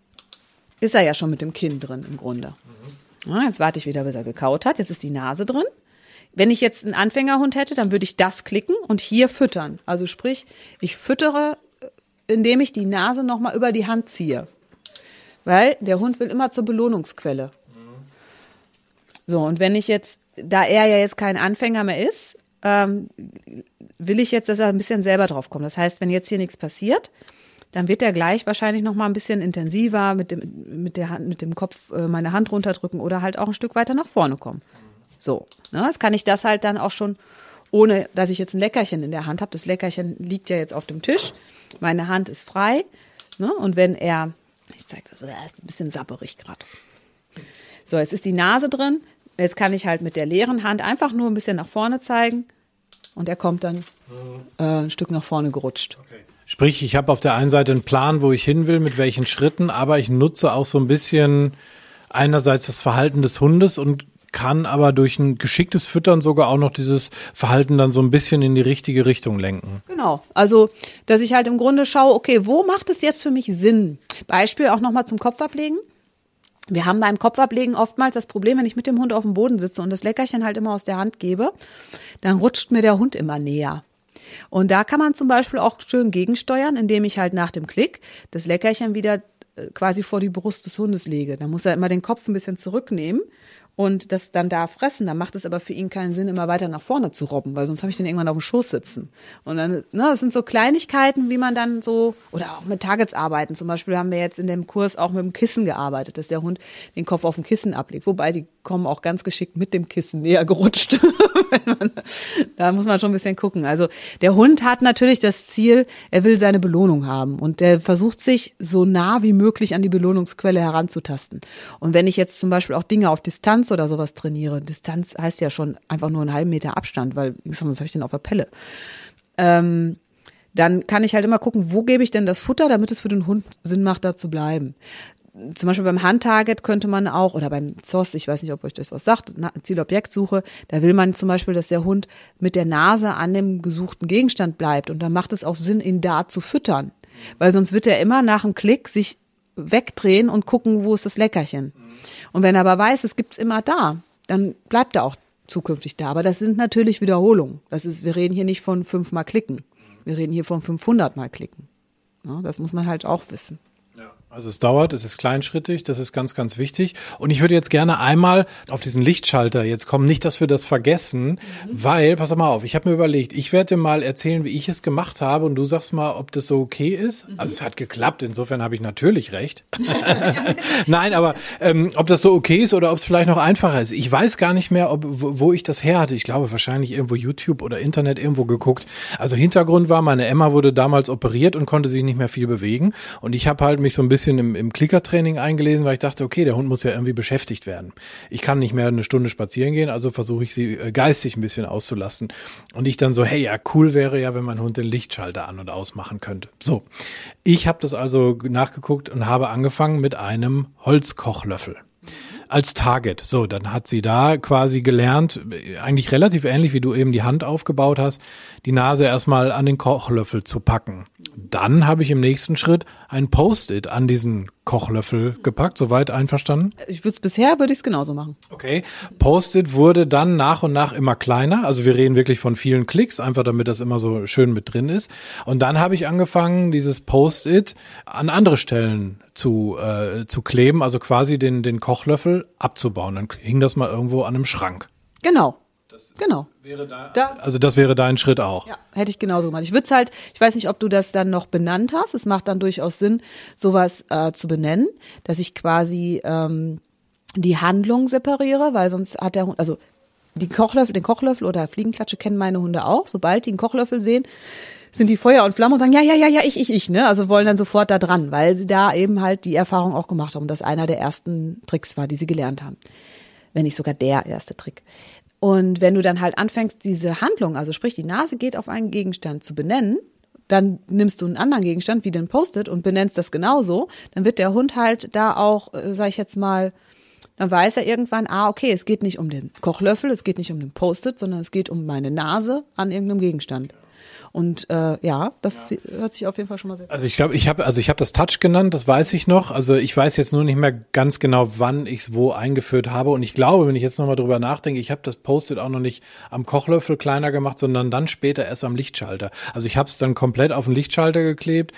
ist er ja schon mit dem Kinn drin im Grunde. Ja, jetzt warte ich wieder, bis er gekaut hat. Jetzt ist die Nase drin. Wenn ich jetzt einen Anfängerhund hätte, dann würde ich das klicken und hier füttern. Also sprich, ich füttere, äh, indem ich die Nase nochmal über die Hand ziehe. Weil der Hund will immer zur Belohnungsquelle. So, und wenn ich jetzt, da er ja jetzt kein Anfänger mehr ist, ähm, will ich jetzt, dass er ein bisschen selber drauf kommt. Das heißt, wenn jetzt hier nichts passiert, dann wird er gleich wahrscheinlich noch mal ein bisschen intensiver mit dem, mit der Hand, mit dem Kopf äh, meine Hand runterdrücken oder halt auch ein Stück weiter nach vorne kommen. So, ne, das kann ich das halt dann auch schon, ohne dass ich jetzt ein Leckerchen in der Hand habe. Das Leckerchen liegt ja jetzt auf dem Tisch. Meine Hand ist frei. Ne, und wenn er, ich zeige das, das ist ein bisschen sapperig gerade. So, jetzt ist die Nase drin. Jetzt kann ich halt mit der leeren Hand einfach nur ein bisschen nach vorne zeigen und er kommt dann äh, ein Stück nach vorne gerutscht. Okay. Sprich, ich habe auf der einen Seite einen Plan, wo ich hin will, mit welchen Schritten, aber ich nutze auch so ein bisschen einerseits das Verhalten des Hundes und kann aber durch ein geschicktes Füttern sogar auch noch dieses Verhalten dann so ein bisschen in die richtige Richtung lenken. Genau. Also, dass ich halt im Grunde schaue, okay, wo macht es jetzt für mich Sinn? Beispiel auch nochmal zum Kopf ablegen. Wir haben beim Kopfablegen oftmals das Problem, wenn ich mit dem Hund auf dem Boden sitze und das Leckerchen halt immer aus der Hand gebe, dann rutscht mir der Hund immer näher. Und da kann man zum Beispiel auch schön gegensteuern, indem ich halt nach dem Klick das Leckerchen wieder äh, quasi vor die Brust des Hundes lege. Da muss er immer den Kopf ein bisschen zurücknehmen und das dann da fressen, dann macht es aber für ihn keinen Sinn, immer weiter nach vorne zu robben, weil sonst habe ich den irgendwann auf dem Schoß sitzen. Und dann, ne, das sind so Kleinigkeiten, wie man dann so, oder auch mit Targets arbeiten. Zum Beispiel haben wir jetzt in dem Kurs auch mit dem Kissen gearbeitet, dass der Hund den Kopf auf dem Kissen ablegt. Wobei die kommen auch ganz geschickt mit dem Kissen näher gerutscht. da muss man schon ein bisschen gucken. Also der Hund hat natürlich das Ziel, er will seine Belohnung haben und der versucht sich so nah wie möglich an die Belohnungsquelle heranzutasten. Und wenn ich jetzt zum Beispiel auch Dinge auf Distanz oder sowas trainiere. Distanz heißt ja schon einfach nur einen halben Meter Abstand, weil was habe ich denn auf der Pelle? Ähm, dann kann ich halt immer gucken, wo gebe ich denn das Futter, damit es für den Hund Sinn macht, da zu bleiben. Zum Beispiel beim Handtarget könnte man auch, oder beim ZOS, ich weiß nicht, ob euch das was sagt, Zielobjektsuche, da will man zum Beispiel, dass der Hund mit der Nase an dem gesuchten Gegenstand bleibt. Und dann macht es auch Sinn, ihn da zu füttern. Weil sonst wird er immer nach dem Klick sich wegdrehen und gucken, wo ist das Leckerchen. Und wenn er aber weiß, es gibt's immer da, dann bleibt er auch zukünftig da. Aber das sind natürlich Wiederholungen. Das ist, wir reden hier nicht von fünfmal klicken. Wir reden hier von 500 mal klicken. Ja, das muss man halt auch wissen. Also es dauert, es ist kleinschrittig, das ist ganz, ganz wichtig. Und ich würde jetzt gerne einmal auf diesen Lichtschalter jetzt kommen, nicht, dass wir das vergessen, mhm. weil, pass mal auf, ich habe mir überlegt, ich werde dir mal erzählen, wie ich es gemacht habe und du sagst mal, ob das so okay ist. Mhm. Also es hat geklappt, insofern habe ich natürlich recht. Nein, aber ähm, ob das so okay ist oder ob es vielleicht noch einfacher ist. Ich weiß gar nicht mehr, ob, wo ich das her hatte. Ich glaube wahrscheinlich irgendwo YouTube oder Internet irgendwo geguckt. Also Hintergrund war, meine Emma wurde damals operiert und konnte sich nicht mehr viel bewegen. Und ich habe halt mich so ein bisschen bisschen im, im Klickertraining eingelesen, weil ich dachte, okay, der Hund muss ja irgendwie beschäftigt werden. Ich kann nicht mehr eine Stunde spazieren gehen, also versuche ich sie äh, geistig ein bisschen auszulassen. Und ich dann so, hey, ja, cool wäre ja, wenn mein Hund den Lichtschalter an und ausmachen könnte. So, ich habe das also nachgeguckt und habe angefangen mit einem Holzkochlöffel als Target. So, dann hat sie da quasi gelernt, eigentlich relativ ähnlich wie du eben die Hand aufgebaut hast, die Nase erstmal an den Kochlöffel zu packen. Dann habe ich im nächsten Schritt ein Post-it an diesen Kochlöffel gepackt. Soweit einverstanden? Ich würde es bisher würde ich es genauso machen. Okay. Post-it wurde dann nach und nach immer kleiner. Also wir reden wirklich von vielen Klicks, einfach damit das immer so schön mit drin ist. Und dann habe ich angefangen, dieses Post-it an andere Stellen zu, äh, zu kleben, also quasi den, den Kochlöffel abzubauen. Dann hing das mal irgendwo an einem Schrank. Genau. Das genau. Wäre da, da, also das wäre dein Schritt auch. Ja, hätte ich genauso gemacht. Ich würde es halt, ich weiß nicht, ob du das dann noch benannt hast. Es macht dann durchaus Sinn, sowas äh, zu benennen, dass ich quasi ähm, die Handlung separiere, weil sonst hat der Hund, also die Kochlöffel, den Kochlöffel oder Fliegenklatsche kennen meine Hunde auch. Sobald die einen Kochlöffel sehen, sind die Feuer und Flamme und sagen, ja, ja, ja, ja, ich, ich, ich, ne? Also wollen dann sofort da dran, weil sie da eben halt die Erfahrung auch gemacht haben, dass einer der ersten Tricks war, die sie gelernt haben. Wenn nicht sogar der erste Trick. Und wenn du dann halt anfängst, diese Handlung, also sprich, die Nase geht auf einen Gegenstand zu benennen, dann nimmst du einen anderen Gegenstand, wie den Post-it, und benennst das genauso, dann wird der Hund halt da auch, äh, sag ich jetzt mal, dann weiß er irgendwann, ah, okay, es geht nicht um den Kochlöffel, es geht nicht um den Post-it, sondern es geht um meine Nase an irgendeinem Gegenstand. Und äh, ja, das ja. hört sich auf jeden Fall schon mal sehr. Also ich glaube, ich habe also ich habe das Touch genannt, das weiß ich noch. Also ich weiß jetzt nur nicht mehr ganz genau, wann ich es wo eingeführt habe. Und ich glaube, wenn ich jetzt nochmal drüber nachdenke, ich habe das Post-it auch noch nicht am Kochlöffel kleiner gemacht, sondern dann später erst am Lichtschalter. Also ich habe es dann komplett auf den Lichtschalter geklebt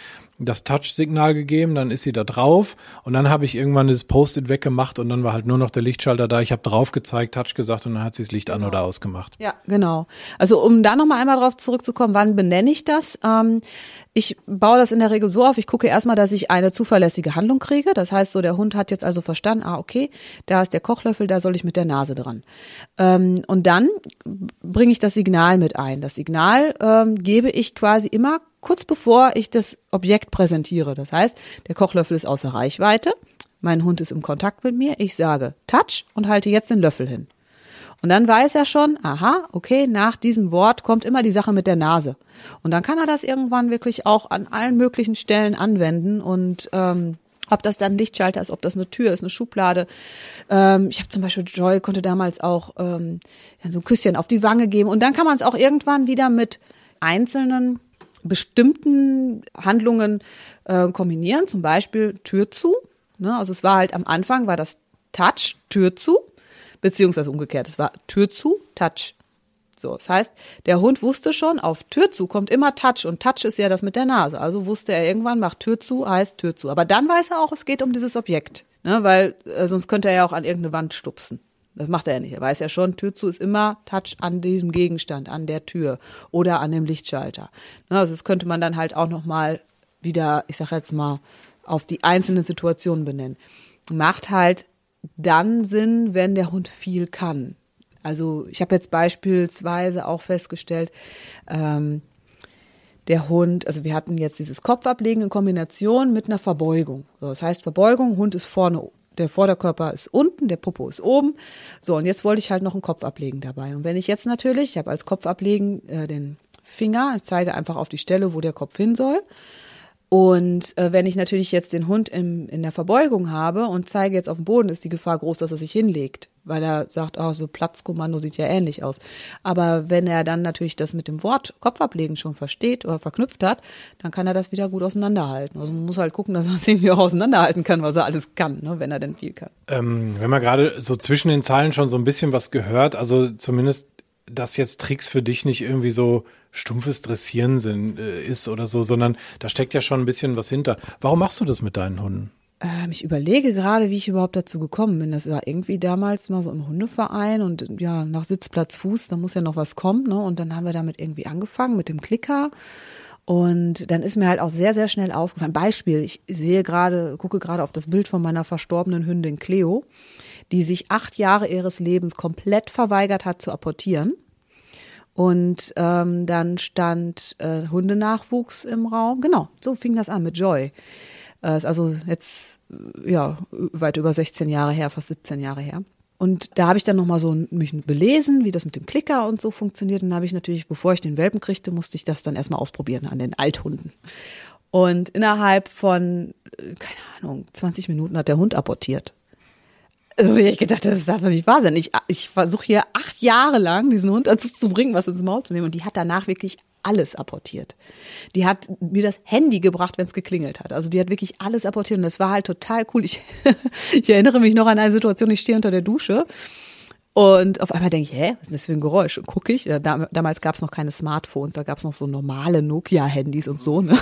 das Touch-Signal gegeben, dann ist sie da drauf und dann habe ich irgendwann das Post-it weggemacht und dann war halt nur noch der Lichtschalter da. Ich habe drauf gezeigt, Touch gesagt und dann hat sie das Licht genau. an oder ausgemacht. Ja, genau. Also um da nochmal einmal drauf zurückzukommen, wann benenne ich das? Ähm, ich baue das in der Regel so auf, ich gucke erstmal, dass ich eine zuverlässige Handlung kriege. Das heißt so, der Hund hat jetzt also verstanden, ah, okay, da ist der Kochlöffel, da soll ich mit der Nase dran. Ähm, und dann bringe ich das Signal mit ein. Das Signal ähm, gebe ich quasi immer kurz bevor ich das Objekt präsentiere. Das heißt, der Kochlöffel ist außer Reichweite, mein Hund ist im Kontakt mit mir, ich sage Touch und halte jetzt den Löffel hin. Und dann weiß er schon, aha, okay, nach diesem Wort kommt immer die Sache mit der Nase. Und dann kann er das irgendwann wirklich auch an allen möglichen Stellen anwenden und ähm, ob das dann ein Lichtschalter ist, ob das eine Tür ist, eine Schublade. Ähm, ich habe zum Beispiel Joy konnte damals auch ähm, so ein Küsschen auf die Wange geben und dann kann man es auch irgendwann wieder mit einzelnen bestimmten Handlungen äh, kombinieren, zum Beispiel Tür zu. Ne? Also es war halt am Anfang war das Touch, Tür zu beziehungsweise umgekehrt. Es war Tür zu, Touch. So, das heißt, der Hund wusste schon, auf Tür zu kommt immer Touch und Touch ist ja das mit der Nase. Also wusste er irgendwann, macht Tür zu, heißt Tür zu. Aber dann weiß er auch, es geht um dieses Objekt, ne? weil äh, sonst könnte er ja auch an irgendeine Wand stupsen. Das macht er ja nicht. Er weiß ja schon, Tür zu ist immer Touch an diesem Gegenstand, an der Tür oder an dem Lichtschalter. Ne? Also das könnte man dann halt auch noch mal wieder, ich sag jetzt mal, auf die einzelnen Situationen benennen. Macht halt dann Sinn, wenn der Hund viel kann. Also ich habe jetzt beispielsweise auch festgestellt, ähm, der Hund, also wir hatten jetzt dieses Kopfablegen in Kombination mit einer Verbeugung. So, das heißt Verbeugung, Hund ist vorne, der Vorderkörper ist unten, der Popo ist oben. So, und jetzt wollte ich halt noch einen Kopf ablegen dabei. Und wenn ich jetzt natürlich, ich habe als Kopf ablegen äh, den Finger, ich zeige einfach auf die Stelle, wo der Kopf hin soll. Und äh, wenn ich natürlich jetzt den Hund im, in der Verbeugung habe und zeige jetzt auf den Boden, ist die Gefahr groß, dass er sich hinlegt, weil er sagt, oh, so Platzkommando sieht ja ähnlich aus. Aber wenn er dann natürlich das mit dem Wort Kopfablegen schon versteht oder verknüpft hat, dann kann er das wieder gut auseinanderhalten. Also man muss halt gucken, dass er es irgendwie auch auseinanderhalten kann, was er alles kann, ne, wenn er denn viel kann. Ähm, wenn man gerade so zwischen den Zeilen schon so ein bisschen was gehört, also zumindest dass jetzt Tricks für dich nicht irgendwie so stumpfes Dressieren sind, äh, ist oder so, sondern da steckt ja schon ein bisschen was hinter. Warum machst du das mit deinen Hunden? Ähm, ich überlege gerade, wie ich überhaupt dazu gekommen bin. Das war irgendwie damals mal so im Hundeverein und ja, nach Sitzplatz Fuß, da muss ja noch was kommen, ne? Und dann haben wir damit irgendwie angefangen mit dem Klicker. Und dann ist mir halt auch sehr, sehr schnell aufgefallen. Beispiel, ich sehe gerade, gucke gerade auf das Bild von meiner verstorbenen Hündin Cleo die sich acht Jahre ihres Lebens komplett verweigert hat zu apportieren. Und ähm, dann stand äh, Hundenachwuchs im Raum. Genau, so fing das an mit Joy. Äh, ist also jetzt ja weit über 16 Jahre her, fast 17 Jahre her. Und da habe ich dann nochmal so mich belesen, wie das mit dem Klicker und so funktioniert. Und dann habe ich natürlich, bevor ich den Welpen kriegte, musste ich das dann erstmal ausprobieren an den Althunden. Und innerhalb von, äh, keine Ahnung, 20 Minuten hat der Hund apportiert. Also ich gedacht, das darf doch nicht wahr sein. Ich, ich versuche hier acht Jahre lang diesen Hund dazu zu bringen, was ins Maul zu nehmen. Und die hat danach wirklich alles apportiert. Die hat mir das Handy gebracht, wenn es geklingelt hat. Also die hat wirklich alles apportiert. Und das war halt total cool. Ich, ich erinnere mich noch an eine Situation, ich stehe unter der Dusche. Und auf einmal denke ich, hä, was ist das für ein Geräusch? Und gucke ich, damals gab es noch keine Smartphones, da gab es noch so normale Nokia-Handys und so. Ne?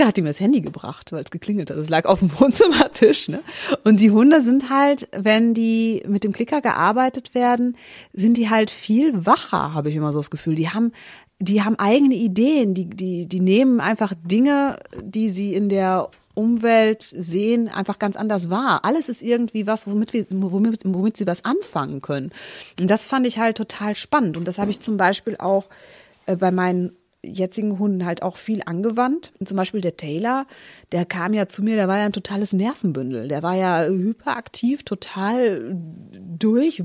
Da hat ihm das Handy gebracht, weil es geklingelt hat. Es lag auf dem Wohnzimmertisch. Ne? Und die Hunde sind halt, wenn die mit dem Klicker gearbeitet werden, sind die halt viel wacher, habe ich immer so das Gefühl. Die haben, die haben eigene Ideen. Die, die, die nehmen einfach Dinge, die sie in der Umwelt sehen, einfach ganz anders wahr. Alles ist irgendwie was, womit, wir, womit, womit sie was anfangen können. Und das fand ich halt total spannend. Und das habe ich zum Beispiel auch äh, bei meinen jetzigen Hunden halt auch viel angewandt. Und zum Beispiel der Taylor, der kam ja zu mir, der war ja ein totales Nervenbündel. Der war ja hyperaktiv, total durch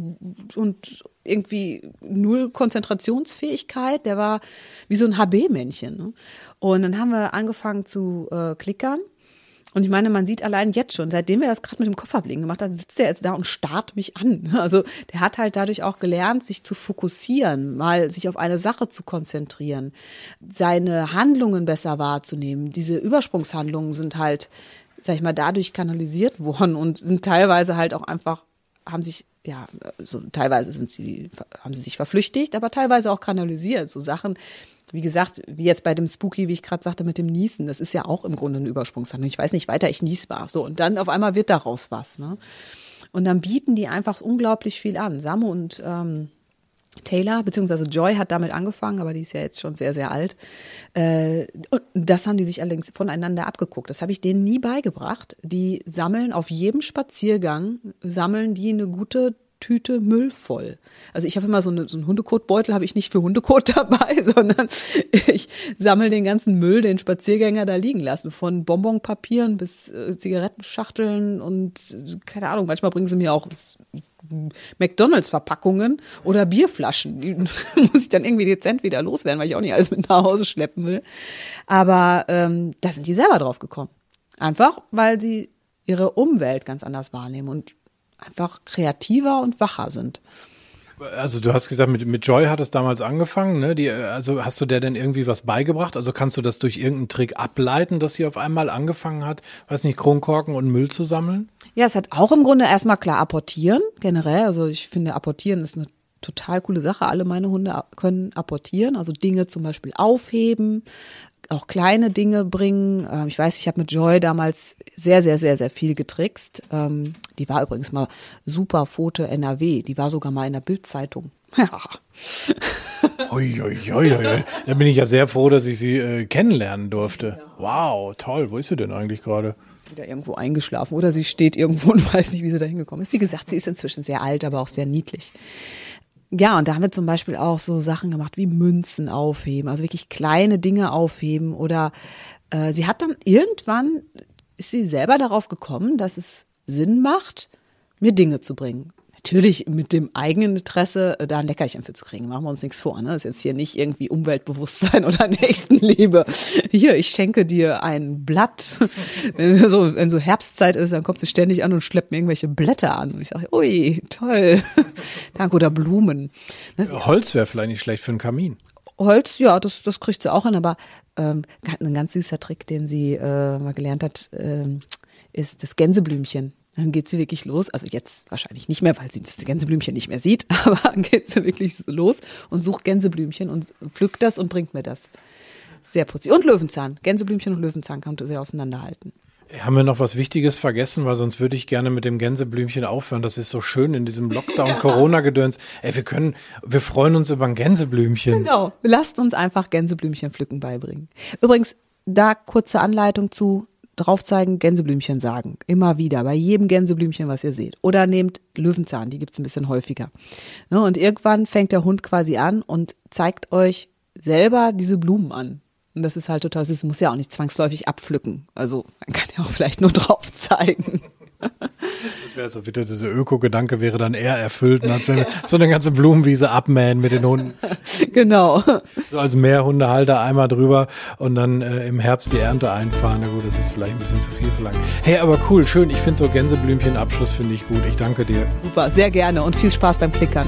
und irgendwie null Konzentrationsfähigkeit. Der war wie so ein HB-Männchen. Ne? Und dann haben wir angefangen zu äh, klickern. Und ich meine, man sieht allein jetzt schon, seitdem er das gerade mit dem Kopfablegen gemacht hat, sitzt er jetzt da und starrt mich an. Also der hat halt dadurch auch gelernt, sich zu fokussieren, mal sich auf eine Sache zu konzentrieren, seine Handlungen besser wahrzunehmen. Diese Übersprungshandlungen sind halt, sag ich mal, dadurch kanalisiert worden und sind teilweise halt auch einfach haben sich ja, so teilweise sind sie, haben sie sich verflüchtigt, aber teilweise auch kanalisiert. So Sachen, wie gesagt, wie jetzt bei dem Spooky, wie ich gerade sagte, mit dem Niesen, das ist ja auch im Grunde eine Übersprungshandlung. Ich weiß nicht weiter, ich niesbar. So, und dann auf einmal wird daraus was. Ne? Und dann bieten die einfach unglaublich viel an. Samu und ähm, Taylor, beziehungsweise Joy hat damit angefangen, aber die ist ja jetzt schon sehr, sehr alt. Äh, das haben die sich allerdings voneinander abgeguckt. Das habe ich denen nie beigebracht. Die sammeln auf jedem Spaziergang, sammeln die eine gute Tüte Müll voll. Also ich habe immer so, eine, so einen Hundekotbeutel, habe ich nicht für Hundekot dabei, sondern ich sammle den ganzen Müll, den Spaziergänger da liegen lassen. Von Bonbonpapieren bis äh, Zigarettenschachteln und keine Ahnung, manchmal bringen sie mir auch McDonalds-Verpackungen oder Bierflaschen. Die muss ich dann irgendwie dezent wieder loswerden, weil ich auch nicht alles mit nach Hause schleppen will. Aber ähm, da sind die selber drauf gekommen. Einfach, weil sie ihre Umwelt ganz anders wahrnehmen und einfach kreativer und wacher sind. Also du hast gesagt, mit, mit Joy hat es damals angefangen, ne? Die, also hast du der denn irgendwie was beigebracht? Also kannst du das durch irgendeinen Trick ableiten, dass sie auf einmal angefangen hat, weiß nicht, Kronkorken und Müll zu sammeln? Ja, es hat auch im Grunde erstmal klar apportieren, generell. Also ich finde, apportieren ist eine total coole Sache. Alle meine Hunde können apportieren, also Dinge zum Beispiel aufheben, auch kleine Dinge bringen. Ähm, ich weiß, ich habe mit Joy damals sehr, sehr, sehr, sehr viel getrickst. Ähm, die war übrigens mal super Foto NRW. Die war sogar mal in der Bildzeitung. Ja. Ui, ui, ui. Da bin ich ja sehr froh, dass ich sie äh, kennenlernen durfte. Wow, toll. Wo ist sie denn eigentlich gerade? wieder irgendwo eingeschlafen oder sie steht irgendwo und weiß nicht, wie sie da hingekommen ist. Wie gesagt, sie ist inzwischen sehr alt, aber auch sehr niedlich. Ja, und da haben wir zum Beispiel auch so Sachen gemacht wie Münzen aufheben, also wirklich kleine Dinge aufheben. Oder äh, sie hat dann irgendwann, ist sie selber darauf gekommen, dass es Sinn macht, mir Dinge zu bringen natürlich mit dem eigenen Interesse, äh, da ein Leckerchen für zu kriegen. Machen wir uns nichts vor. Ne? Das ist jetzt hier nicht irgendwie Umweltbewusstsein oder Nächstenliebe. Hier, ich schenke dir ein Blatt. wenn, so, wenn so Herbstzeit ist, dann kommt sie ständig an und schleppt mir irgendwelche Blätter an. Und ich sage, ui, toll. Danke, oder Blumen. Ne? Holz wäre vielleicht nicht schlecht für einen Kamin. Holz, ja, das, das kriegt sie auch hin, aber ähm, ein ganz süßer Trick, den sie äh, mal gelernt hat, äh, ist das Gänseblümchen. Dann geht sie wirklich los. Also jetzt wahrscheinlich nicht mehr, weil sie das Gänseblümchen nicht mehr sieht, aber dann geht sie wirklich los und sucht Gänseblümchen und pflückt das und bringt mir das. Sehr putzig. Und Löwenzahn. Gänseblümchen und Löwenzahn kann sie auseinanderhalten. Haben wir noch was Wichtiges vergessen, weil sonst würde ich gerne mit dem Gänseblümchen aufhören. Das ist so schön in diesem Lockdown-Corona-Gedöns. Ey, wir können, wir freuen uns über ein Gänseblümchen. Genau. Lasst uns einfach Gänseblümchen pflücken beibringen. Übrigens, da kurze Anleitung zu drauf zeigen, Gänseblümchen sagen. Immer wieder, bei jedem Gänseblümchen, was ihr seht. Oder nehmt Löwenzahn, die gibt's ein bisschen häufiger. Ne, und irgendwann fängt der Hund quasi an und zeigt euch selber diese Blumen an. Und das ist halt total süß. Muss ja auch nicht zwangsläufig abpflücken. Also man kann ja auch vielleicht nur drauf zeigen. Das wäre so wieder dieser Öko-Gedanke wäre dann eher erfüllt, als wenn wir so eine ganze Blumenwiese abmähen mit den Hunden. Genau. So als Mehrhundehalter einmal drüber und dann äh, im Herbst die Ernte einfahren. Na gut, das ist vielleicht ein bisschen zu viel verlangt. Hey, aber cool, schön. Ich finde so Gänseblümchen-Abschluss finde ich gut. Ich danke dir. Super, sehr gerne und viel Spaß beim Klickern.